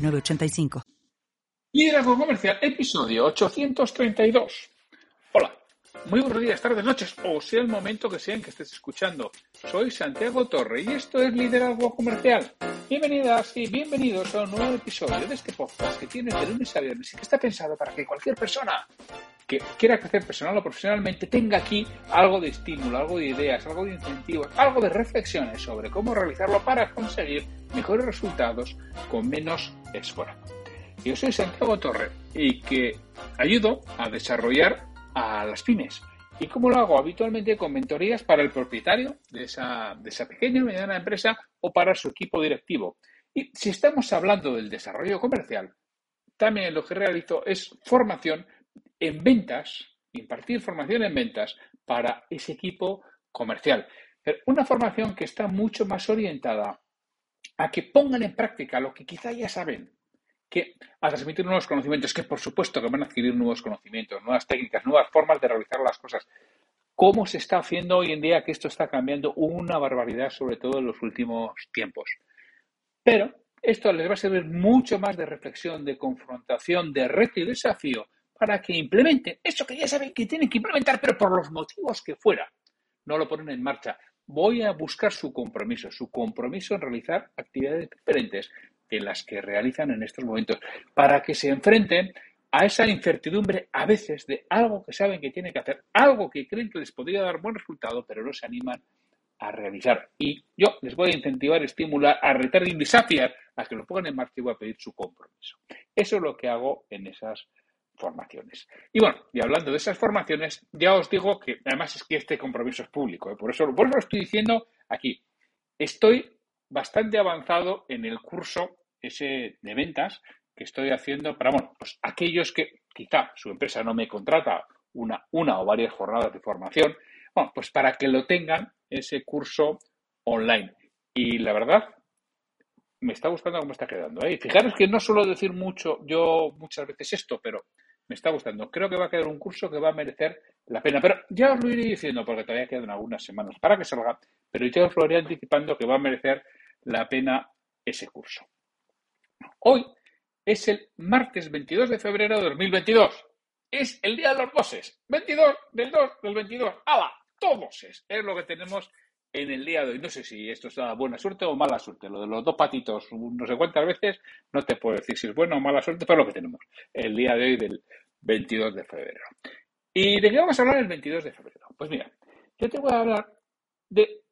985. Liderazgo Comercial, episodio 832. Hola, muy buenos días, tardes, noches, o sea el momento que sea en que estés escuchando. Soy Santiago Torre y esto es Liderazgo Comercial. Bienvenidas y bienvenidos a un nuevo episodio de este podcast que tiene de lunes a viernes y que está pensado para que cualquier persona que quiera crecer personal o profesionalmente tenga aquí algo de estímulo, algo de ideas, algo de incentivos, algo de reflexiones sobre cómo realizarlo para conseguir mejores resultados con menos esfuerzo. Yo soy Santiago Torre y que ayudo a desarrollar a las pymes. ¿Y cómo lo hago? Habitualmente con mentorías para el propietario de esa, de esa pequeña o mediana empresa o para su equipo directivo. Y si estamos hablando del desarrollo comercial, también lo que realizo es formación en ventas, impartir formación en ventas para ese equipo comercial. Pero una formación que está mucho más orientada a que pongan en práctica lo que quizá ya saben, que a transmitir nuevos conocimientos, que por supuesto que van a adquirir nuevos conocimientos, nuevas técnicas, nuevas formas de realizar las cosas. ¿Cómo se está haciendo hoy en día que esto está cambiando una barbaridad, sobre todo en los últimos tiempos? Pero esto les va a servir mucho más de reflexión, de confrontación, de reto y desafío para que implementen eso que ya saben que tienen que implementar, pero por los motivos que fuera, no lo ponen en marcha. Voy a buscar su compromiso, su compromiso en realizar actividades diferentes de las que realizan en estos momentos, para que se enfrenten a esa incertidumbre a veces de algo que saben que tienen que hacer, algo que creen que les podría dar buen resultado, pero no se animan a realizar. Y yo les voy a incentivar, estimular, a retar y desafiar a que lo pongan en marcha y voy a pedir su compromiso. Eso es lo que hago en esas formaciones. Y bueno, y hablando de esas formaciones, ya os digo que además es que este compromiso es público, ¿eh? por, eso, por eso lo estoy diciendo aquí. Estoy bastante avanzado en el curso ese de ventas que estoy haciendo para, bueno, pues aquellos que quizá su empresa no me contrata una, una o varias jornadas de formación, bueno, pues para que lo tengan ese curso online. Y la verdad, me está gustando cómo está quedando. ¿eh? Fijaros que no suelo decir mucho yo muchas veces esto, pero me está gustando. Creo que va a quedar un curso que va a merecer la pena. Pero ya os lo iré diciendo porque todavía quedan algunas semanas para que salga, pero ya os lo iré anticipando que va a merecer la pena ese curso. Hoy es el martes 22 de febrero de 2022. Es el día de los bosses. 22 del 2 del 22. ¡Hala! Todos es. Es lo que tenemos en el día de hoy. No sé si esto es buena suerte o mala suerte. Lo de los dos patitos, no sé cuántas veces, no te puedo decir si es buena o mala suerte, pero lo que tenemos el día de hoy del 22 de febrero. ¿Y de qué vamos a hablar el 22 de febrero? Pues mira, yo te voy a hablar de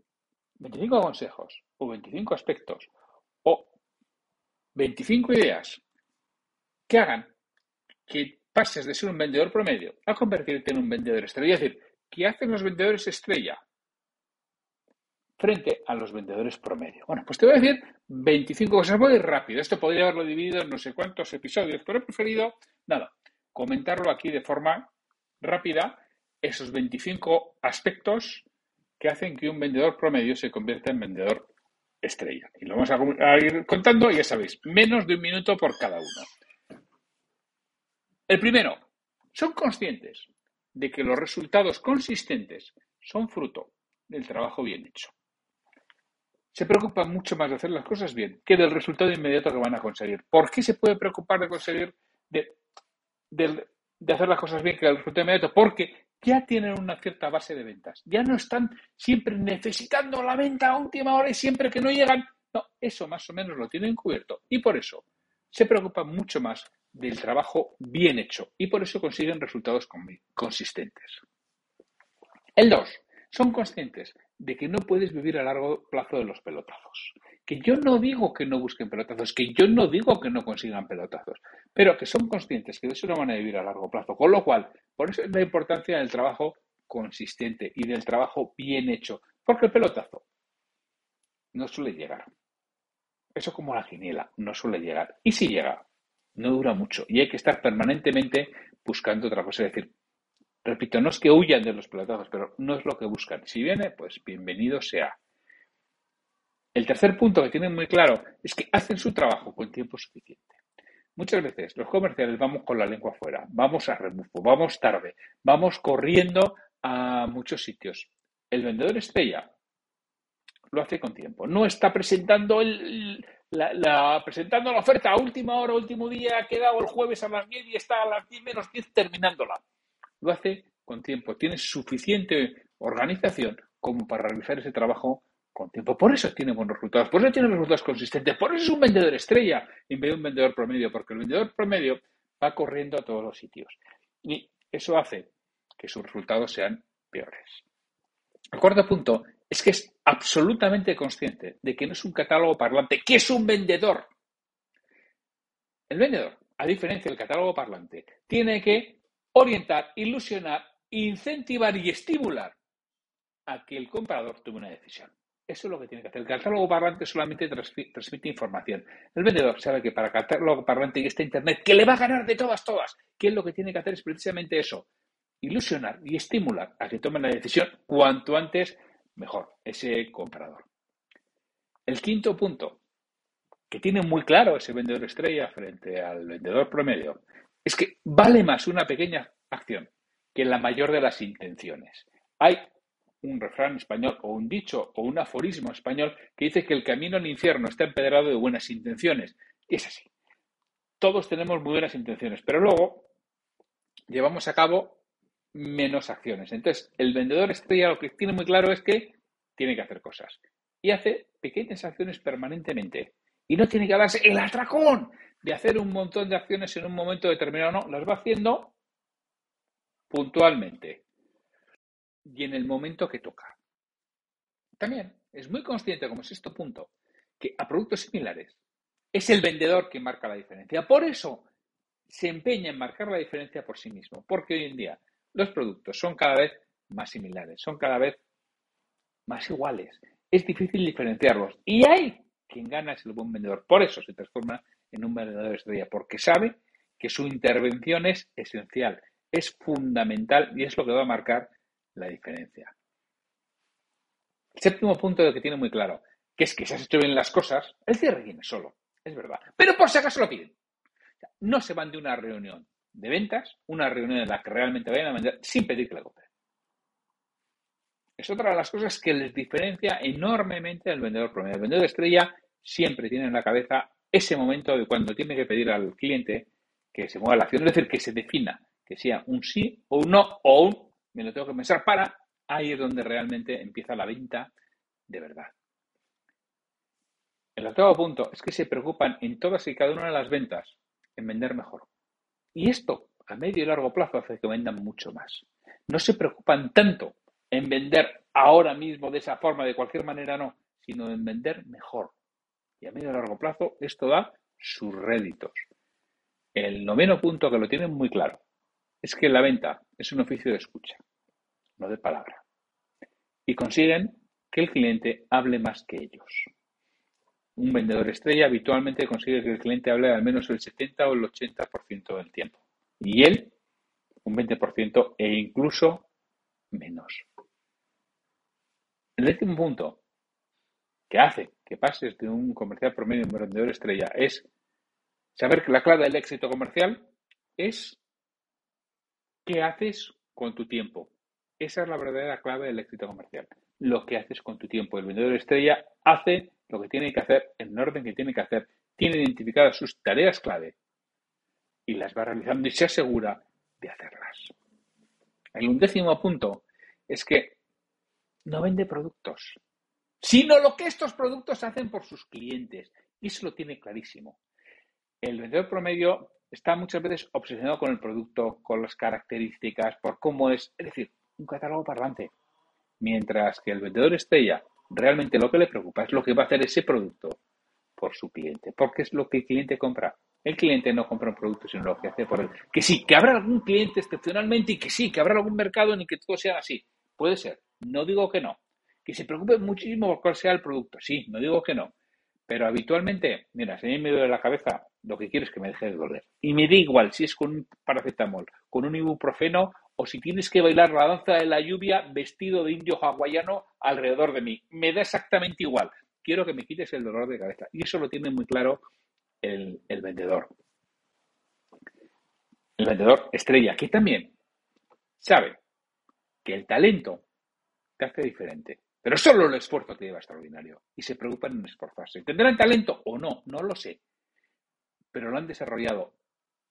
25 consejos o 25 aspectos o 25 ideas que hagan que pases de ser un vendedor promedio a convertirte en un vendedor estrella. Es decir, ¿qué hacen los vendedores estrella? frente a los vendedores promedio. Bueno, pues te voy a decir 25 cosas. Voy rápido. Esto podría haberlo dividido en no sé cuántos episodios, pero he preferido, nada, comentarlo aquí de forma rápida, esos 25 aspectos que hacen que un vendedor promedio se convierta en vendedor estrella. Y lo vamos a ir contando, ya sabéis, menos de un minuto por cada uno. El primero, son conscientes de que los resultados consistentes son fruto del trabajo bien hecho se preocupa mucho más de hacer las cosas bien que del resultado inmediato que van a conseguir. ¿Por qué se puede preocupar de conseguir, de, hacer las cosas bien que del resultado inmediato? Porque ya tienen una cierta base de ventas. Ya no están siempre necesitando la venta a última hora y siempre que no llegan. No, eso más o menos lo tienen cubierto. Y por eso se preocupan mucho más del trabajo bien hecho. Y por eso consiguen resultados consistentes. El 2 son conscientes de que no puedes vivir a largo plazo de los pelotazos. Que yo no digo que no busquen pelotazos, que yo no digo que no consigan pelotazos, pero que son conscientes que de eso no van a vivir a largo plazo. Con lo cual, por eso es la importancia del trabajo consistente y del trabajo bien hecho, porque el pelotazo no suele llegar. Eso como la giniela, no suele llegar. Y si llega, no dura mucho. Y hay que estar permanentemente buscando otra cosa. Es decir, repito, no es que huyan de los pelotazos, pero no es lo que buscan. Si viene, pues bienvenido sea. El tercer punto que tienen muy claro es que hacen su trabajo con tiempo suficiente. Muchas veces los comerciales vamos con la lengua afuera, vamos a rebufo, vamos tarde, vamos corriendo a muchos sitios. El vendedor estrella lo hace con tiempo. No está presentando la, presentando la oferta a última hora, último día, ha quedado el jueves a las 10 y está a las 10 menos 10 terminándola. Lo hace con tiempo. Tiene suficiente organización como para realizar ese trabajo con tiempo. Por eso tiene buenos resultados, por eso tiene resultados consistentes, por eso es un vendedor estrella en vez de un vendedor promedio, porque el vendedor promedio va corriendo a todos los sitios. Y eso hace que sus resultados sean peores. El cuarto punto es que es absolutamente consciente de que no es un catálogo parlante, que es un vendedor. El vendedor, a diferencia del catálogo parlante, tiene que orientar, ilusionar, incentivar y estimular a que el comprador tome una decisión. Eso es lo que tiene que hacer. El catálogo parlante solamente transmite información. El vendedor sabe que para catálogo parlante y este Internet, que le va a ganar de todas, todas, que es lo que tiene que hacer es precisamente eso, ilusionar y estimular a que tomen la decisión cuanto antes mejor, ese comprador. El quinto punto, que tiene muy claro ese vendedor estrella frente al vendedor promedio, es que vale más una pequeña acción que la mayor de las intenciones. Hay un refrán español o un dicho o un aforismo español que dice que el camino al infierno está empedrado de buenas intenciones. Y es así. Todos tenemos muy buenas intenciones, pero luego llevamos a cabo menos acciones. Entonces, el vendedor estrella lo que tiene muy claro es que tiene que hacer cosas. Y hace pequeñas acciones permanentemente. Y no tiene que darse el atracón de hacer un montón de acciones en un momento determinado. No, las va haciendo puntualmente y en el momento que toca. También es muy consciente, como es este punto, que a productos similares es el vendedor que marca la diferencia. Por eso se empeña en marcar la diferencia por sí mismo, porque hoy en día los productos son cada vez más similares, son cada vez más iguales. Es difícil diferenciarlos. Y hay quien gana es el buen vendedor. Por eso se transforma en un vendedor estrella, porque sabe que su intervención es esencial, es fundamental y es lo que va a marcar la diferencia. El séptimo punto que tiene muy claro, que es que si has hecho bien las cosas, el cierre viene solo, es verdad. Pero por si acaso lo piden. No se van de una reunión de ventas, una reunión en la que realmente vayan a vender, sin pedir que la compren. Es otra de las cosas que les diferencia enormemente del vendedor promedio. El vendedor de estrella siempre tiene en la cabeza ese momento de cuando tiene que pedir al cliente que se mueva la acción, es decir, que se defina, que sea un sí o un no o un me lo tengo que pensar para ahí es donde realmente empieza la venta de verdad. El octavo punto es que se preocupan en todas y cada una de las ventas en vender mejor. Y esto a medio y largo plazo hace que vendan mucho más. No se preocupan tanto en vender ahora mismo de esa forma, de cualquier manera no, sino en vender mejor. Y a medio y largo plazo esto da sus réditos. El noveno punto que lo tienen muy claro es que la venta es un oficio de escucha, no de palabra. Y consiguen que el cliente hable más que ellos. Un vendedor estrella habitualmente consigue que el cliente hable al menos el 70 o el 80% del tiempo. Y él un 20% e incluso menos. El último punto que hace que pases de un comercial promedio a un vendedor estrella es saber que la clave del éxito comercial es ¿Qué haces con tu tiempo? Esa es la verdadera clave del éxito comercial. Lo que haces con tu tiempo. El vendedor estrella hace lo que tiene que hacer en el orden que tiene que hacer. Tiene identificadas sus tareas clave y las va realizando y se asegura de hacerlas. El undécimo punto es que no vende productos, sino lo que estos productos hacen por sus clientes. Y eso lo tiene clarísimo. El vendedor promedio está muchas veces obsesionado con el producto, con las características, por cómo es, es decir, un catálogo parlante. Mientras que el vendedor estrella realmente lo que le preocupa es lo que va a hacer ese producto por su cliente, porque es lo que el cliente compra. El cliente no compra un producto, sino lo que hace por él. Que sí, que habrá algún cliente excepcionalmente y que sí, que habrá algún mercado en el que todo sea así. Puede ser. No digo que no. Que se preocupe muchísimo por cuál sea el producto. Sí, no digo que no. Pero habitualmente, mira, si a mí me duele la cabeza, lo que quiero es que me deje de doler. Y me da igual si es con un paracetamol, con un ibuprofeno o si tienes que bailar la danza de la lluvia vestido de indio hawaiano alrededor de mí. Me da exactamente igual. Quiero que me quites el dolor de cabeza. Y eso lo tiene muy claro el, vendedor. El vendedor estrella, que también sabe que el talento te hace diferente. Pero solo el esfuerzo te lleva extraordinario. Y se preocupan en esforzarse. ¿Tendrán talento o no? No lo sé. Pero lo han desarrollado.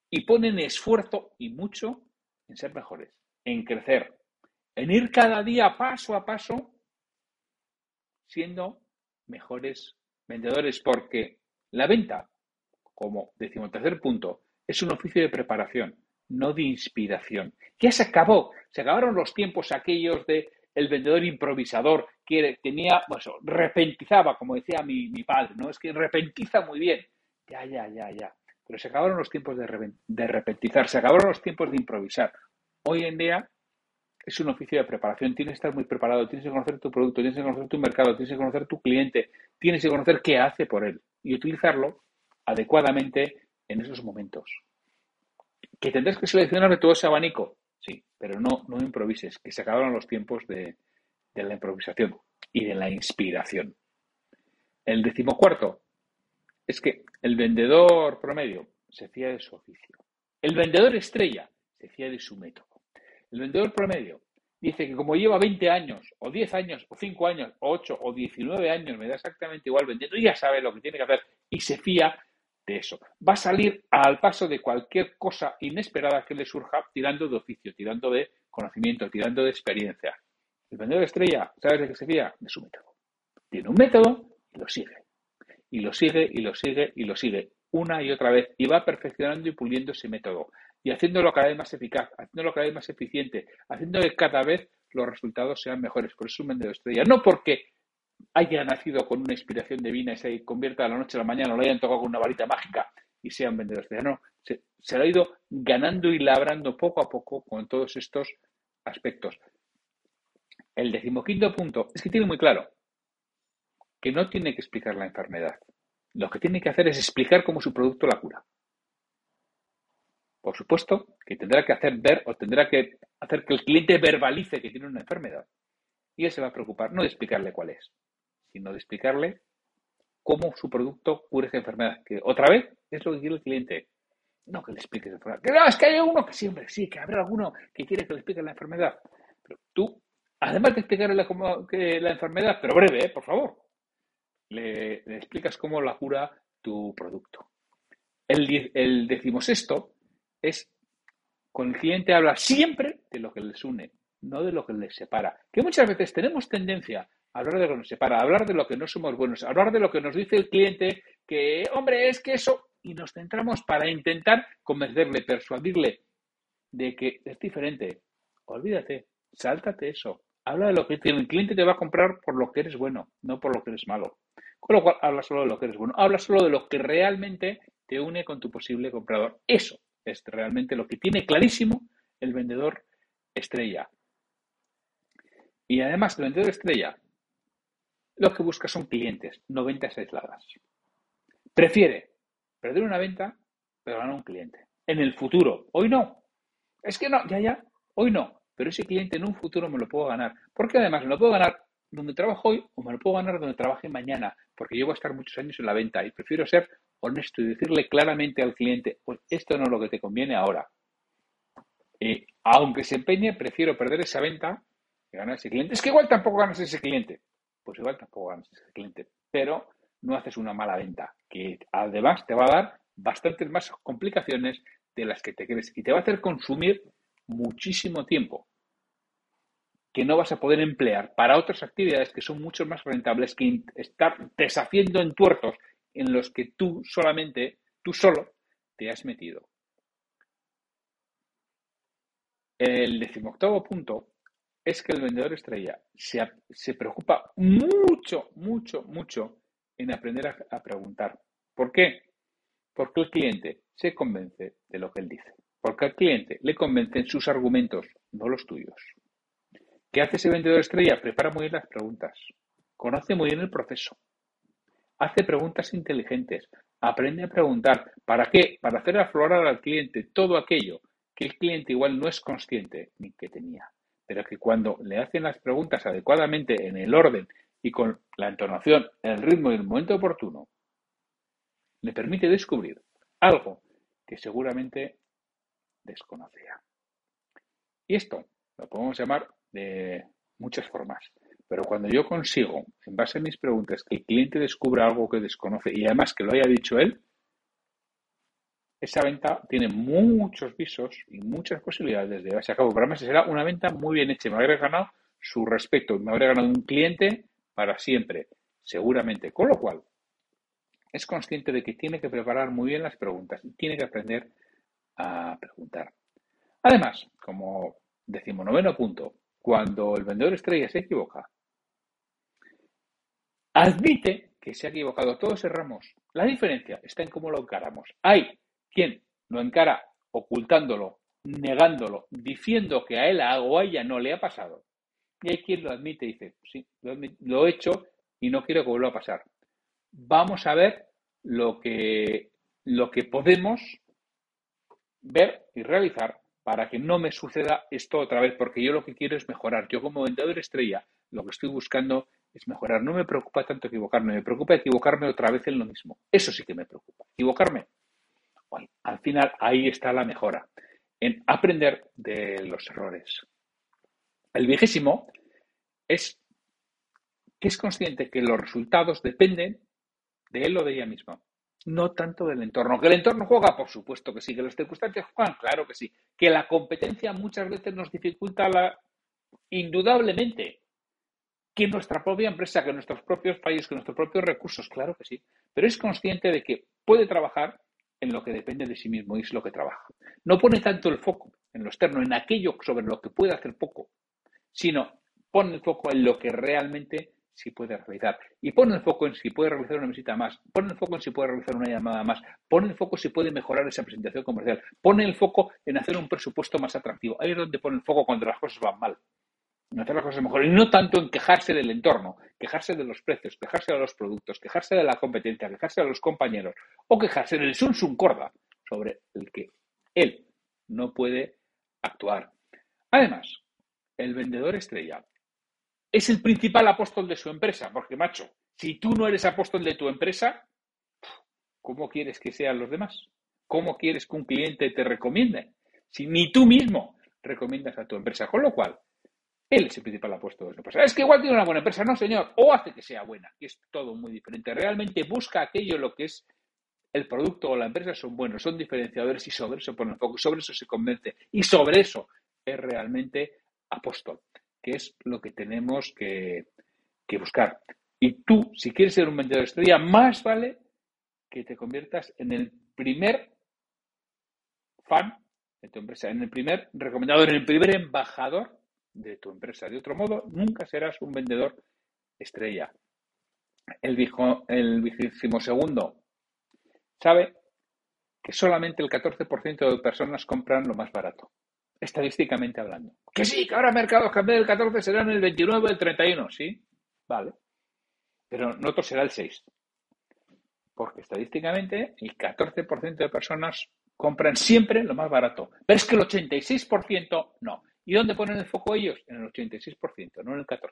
Y ponen esfuerzo y mucho en ser mejores, en crecer, en ir cada día paso a paso siendo mejores vendedores. Porque la venta, como decimotercer punto, es un oficio de preparación, no de inspiración. Ya se acabó. Se acabaron los tiempos aquellos de el vendedor improvisador que tenía, bueno, repentizaba, como decía mi, padre, ¿no? Es que repentiza muy bien. Ya, ya, ya, ya. Pero se acabaron los tiempos de, de repentizar, se acabaron los tiempos de improvisar. Hoy en día es un oficio de preparación, tienes que estar muy preparado, tienes que conocer tu producto, tienes que conocer tu mercado, tienes que conocer tu cliente, tienes que conocer qué hace por él y utilizarlo adecuadamente en esos momentos. ¿Que tendrás que seleccionar de todo ese abanico? Sí, pero no, no improvises, que se acabaron los tiempos de, la improvisación y de la inspiración. El decimocuarto es que el vendedor promedio se fía de su oficio. El vendedor estrella se fía de su método. El vendedor promedio dice que como lleva 20 años, o 10 años, o 5 años, o 8, o 19 años, me da exactamente igual vendiendo, ya sabe lo que tiene que hacer y se fía de eso. Va a salir al paso de cualquier cosa inesperada que le surja tirando de oficio, tirando de conocimiento, tirando de experiencia. El vendedor estrella, ¿sabes de qué se fía? De su método. Tiene un método y lo sigue. Y lo sigue y lo sigue y lo sigue una y otra vez y va perfeccionando y puliendo ese método y haciéndolo cada vez más eficaz, haciéndolo cada vez más eficiente, haciendo que cada vez los resultados sean mejores. Por eso es un vendedor estrella. No porque haya nacido con una inspiración divina y se convierta de la noche a la mañana o lo hayan tocado con una varita mágica y sean vendedores de no, se, se lo ha ido ganando y labrando poco a poco con todos estos aspectos. El decimoquinto punto es que tiene muy claro que no tiene que explicar la enfermedad. Lo que tiene que hacer es explicar cómo su producto la cura. Por supuesto que tendrá que hacer ver o tendrá que hacer que el cliente verbalice que tiene una enfermedad. Y él se va a preocupar no de explicarle cuál es, sino de explicarle cómo su producto cura esa enfermedad. Que otra vez es lo que quiere el cliente. No que le expliques la enfermedad. Que no, es que hay uno que siempre, sí, que habrá alguno que quiere que le explique la enfermedad. Pero tú, además de explicarle la, la enfermedad, pero breve, ¿eh? por favor, le, explicas cómo la cura tu producto. El, el decimosexto es con el cliente habla siempre de lo que les une, no de lo que les separa. Que muchas veces tenemos tendencia a hablar de lo que nos separa, a hablar de lo que no somos buenos, a hablar de lo que nos dice el cliente, que, hombre, es que eso, y nos centramos para intentar convencerle, persuadirle de que es diferente. Olvídate, sáltate eso. Habla de lo que el cliente te va a comprar por lo que eres bueno, no por lo que eres malo. Con lo cual, habla solo de lo que eres bueno. Habla solo de lo que realmente te une con tu posible comprador. Eso es realmente lo que tiene clarísimo el vendedor estrella. Y además, el vendedor estrella lo que busca son clientes, no ventas aisladas. Prefiere perder una venta, pero ganar un cliente. En el futuro, hoy no. Es que no, ya, ya, hoy no. Pero ese cliente en un futuro me lo puedo ganar. Porque además me lo puedo ganar donde trabajo hoy o me lo puedo ganar donde trabaje mañana. Porque yo voy a estar muchos años en la venta y prefiero ser honesto y decirle claramente al cliente, pues esto no es lo que te conviene ahora. Eh, aunque se empeñe, prefiero perder esa venta que ganar ese cliente. Es que igual tampoco ganas ese cliente. Pues igual tampoco ganas ese cliente. Pero no haces una mala venta, que además te va a dar bastantes más complicaciones de las que te crees y te va a hacer consumir muchísimo tiempo que no vas a poder emplear para otras actividades que son mucho más rentables que estar deshaciendo en tuertos en los que tú solamente, tú solo, te has metido. El decimoctavo punto es que el vendedor estrella se, se preocupa mucho, mucho, mucho en aprender a, a preguntar. ¿Por qué? Porque el cliente se convence de lo que él dice. Porque al cliente le convencen sus argumentos, no los tuyos. ¿Qué hace ese vendedor estrella? Prepara muy bien las preguntas. Conoce muy bien el proceso hace preguntas inteligentes, aprende a preguntar. ¿Para qué? Para hacer aflorar al cliente todo aquello que el cliente igual no es consciente ni que tenía, pero que cuando le hacen las preguntas adecuadamente en el orden y con la entonación, el ritmo y el momento oportuno, le permite descubrir algo que seguramente desconocía. Y esto lo podemos llamar muchas formas. Pero cuando yo consigo, en base a mis preguntas, que el cliente descubra algo que desconoce y además que lo haya dicho él, esa venta tiene muchos visos y muchas posibilidades de llevarse a cabo. Para mí será una venta muy bien hecha. Me habría ganado su respeto, me habría ganado un cliente para siempre, seguramente. Con lo cual, es consciente de que tiene que preparar muy bien las preguntas y tiene que aprender a preguntar. Además, como decimos noveno punto, cuando el vendedor estrella se equivoca, admite que se ha equivocado. Todos erramos. La diferencia está en cómo lo encaramos. Hay quien lo encara ocultándolo, negándolo, diciendo que a él o a ella no le ha pasado. Y hay quien lo admite y dice, sí, lo, he hecho y no quiero que vuelva a pasar. Vamos a ver lo que, lo que podemos ver y realizar para que no me suceda esto otra vez, porque yo lo que quiero es mejorar. Yo como vendedor estrella, lo que estoy buscando es mejorar. No me preocupa tanto equivocarme, me preocupa equivocarme otra vez en lo mismo. Eso sí que me preocupa. Equivocarme. Al final ahí está la mejora, en aprender de los errores. El vigésimo es que es consciente que los resultados dependen de él o de ella misma no tanto del entorno. ¿Que el entorno juega? Por supuesto que sí. ¿Que las circunstancias juegan? Claro que sí. ¿Que la competencia muchas veces nos dificulta la... Indudablemente. ¿Que nuestra propia empresa, que nuestros propios países, que nuestros propios recursos? Claro que sí. Pero es consciente de que puede trabajar en lo que depende de sí mismo y es lo que trabaja. No pone tanto el foco en lo externo, en aquello sobre lo que puede hacer poco, sino pone el foco en lo que realmente si puede realizar. Y pone el foco en si puede realizar una visita más, pone el foco en si puede realizar una llamada más, pone el foco si puede mejorar esa presentación comercial, pone el foco en hacer un presupuesto más atractivo. Ahí es donde pone el foco cuando las cosas van mal. En hacer las cosas mejor. Y no tanto en quejarse del entorno, quejarse de los precios, quejarse de los productos, quejarse de la competencia, quejarse de los compañeros o quejarse del sun sun corda sobre el que él no puede actuar. Además, el vendedor estrella es el principal apóstol de su empresa, porque macho, si tú no eres apóstol de tu empresa, ¿cómo quieres que sean los demás? ¿Cómo quieres que un cliente te recomiende? Si ni tú mismo recomiendas a tu empresa, con lo cual, él es el principal apóstol de su empresa. Es que igual tiene una buena empresa, no señor, o hace que sea buena, que es todo muy diferente. Realmente busca aquello lo que es el producto o la empresa son buenos, son diferenciadores y sobre eso pone el foco, sobre eso se convence y sobre eso es realmente apóstol que es lo que tenemos que, buscar. Y tú, si quieres ser un vendedor estrella, más vale que te conviertas en el primer fan de tu empresa, en el primer recomendador, en el primer embajador de tu empresa. De otro modo, nunca serás un vendedor estrella. El, el vigésimo segundo sabe que solamente el 14% de personas compran lo más barato estadísticamente hablando. Que sí, que ahora mercados que del 14 serán el 29 o el 31, sí, vale. Pero no otro será el 6. Porque estadísticamente el 14% de personas compran siempre lo más barato. Pero es que el 86% no. ¿Y dónde ponen el foco ellos? En el 86%, no en el 14%.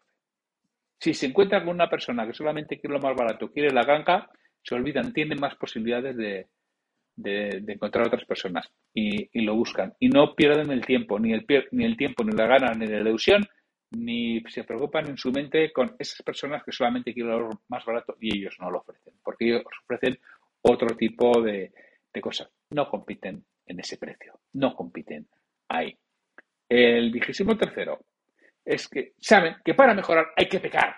Si se encuentra con una persona que solamente quiere lo más barato, quiere la ganga, se olvidan, tienen más posibilidades de, de, encontrar otras personas y, lo buscan. Y no pierden el tiempo, ni el, ni el tiempo, ni la gana, ni la ilusión, ni se preocupan en su mente con esas personas que solamente quieren lo más barato y ellos no lo ofrecen, porque ellos ofrecen otro tipo de, de cosas. No compiten en ese precio, no compiten ahí. El vigésimo tercero es que saben que para mejorar hay que pecar.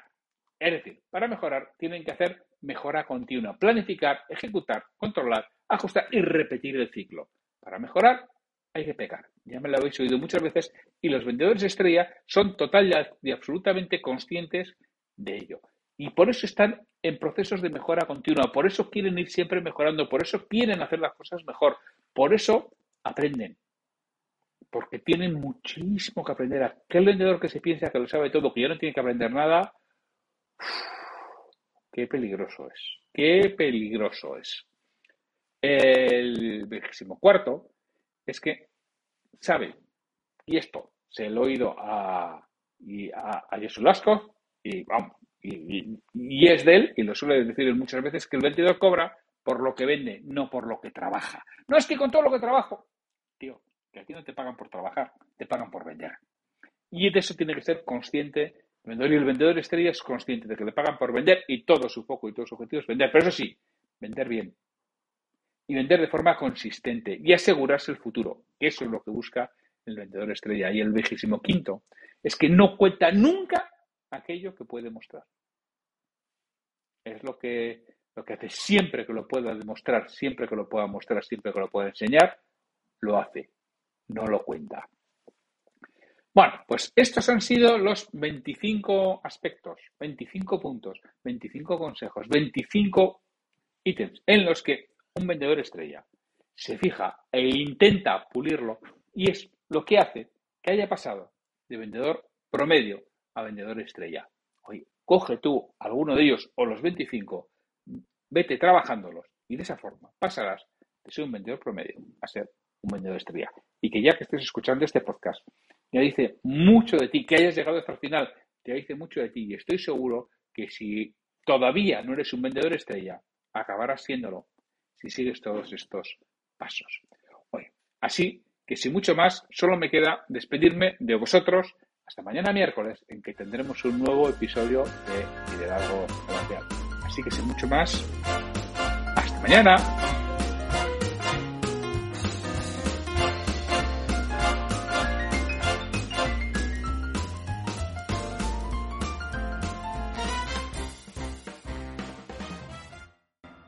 Es decir, para mejorar tienen que hacer mejora continua, planificar, ejecutar, controlar ajustar y repetir el ciclo. Para mejorar hay que pecar. Ya me lo habéis oído muchas veces y los vendedores estrella son total y absolutamente conscientes de ello. Y por eso están en procesos de mejora continua, por eso quieren ir siempre mejorando, por eso quieren hacer las cosas mejor, por eso aprenden. Porque tienen muchísimo que aprender. Aquel vendedor que se piensa que lo sabe todo, que ya no tiene que aprender nada, qué peligroso es. Qué peligroso es. El vigésimo cuarto es que sabe, y esto se lo he oído a, a, a Lasco, y vamos, y, y, es de él, y lo suele decir muchas veces, que el vendedor cobra por lo que vende, no por lo que trabaja. No es que con todo lo que trabajo, tío, que aquí no te pagan por trabajar, te pagan por vender. Y de eso tiene que ser consciente el vendedor. Y el vendedor estrella es consciente de que le pagan por vender y todo su foco y todos sus objetivos es vender. Pero eso sí, vender bien. Y vender de forma consistente y asegurarse el futuro. Eso es lo que busca el vendedor estrella. Y el vigésimo quinto es que no cuenta nunca aquello que puede mostrar. Es lo que, lo que hace siempre que lo pueda demostrar, siempre que lo pueda mostrar, siempre que lo pueda enseñar, lo hace, no lo cuenta. Bueno, pues estos han sido los 25 aspectos, 25 puntos, 25 consejos, 25 ítems en los que un vendedor estrella se fija e intenta pulirlo y es lo que hace que haya pasado de vendedor promedio a vendedor estrella. Oye, coge tú alguno de ellos o los 25, vete trabajándolos y de esa forma pasarás de ser un vendedor promedio a ser un vendedor estrella. Y que ya que estés escuchando este podcast, ya dice mucho de ti, que hayas llegado hasta el final, te dice mucho de ti y estoy seguro que si todavía no eres un vendedor estrella, acabarás siéndolo si sigues todos estos pasos. Oye, así que sin mucho más, solo me queda despedirme de vosotros hasta mañana miércoles, en que tendremos un nuevo episodio de Liderazgo Comercial. Así que sin mucho más, hasta mañana.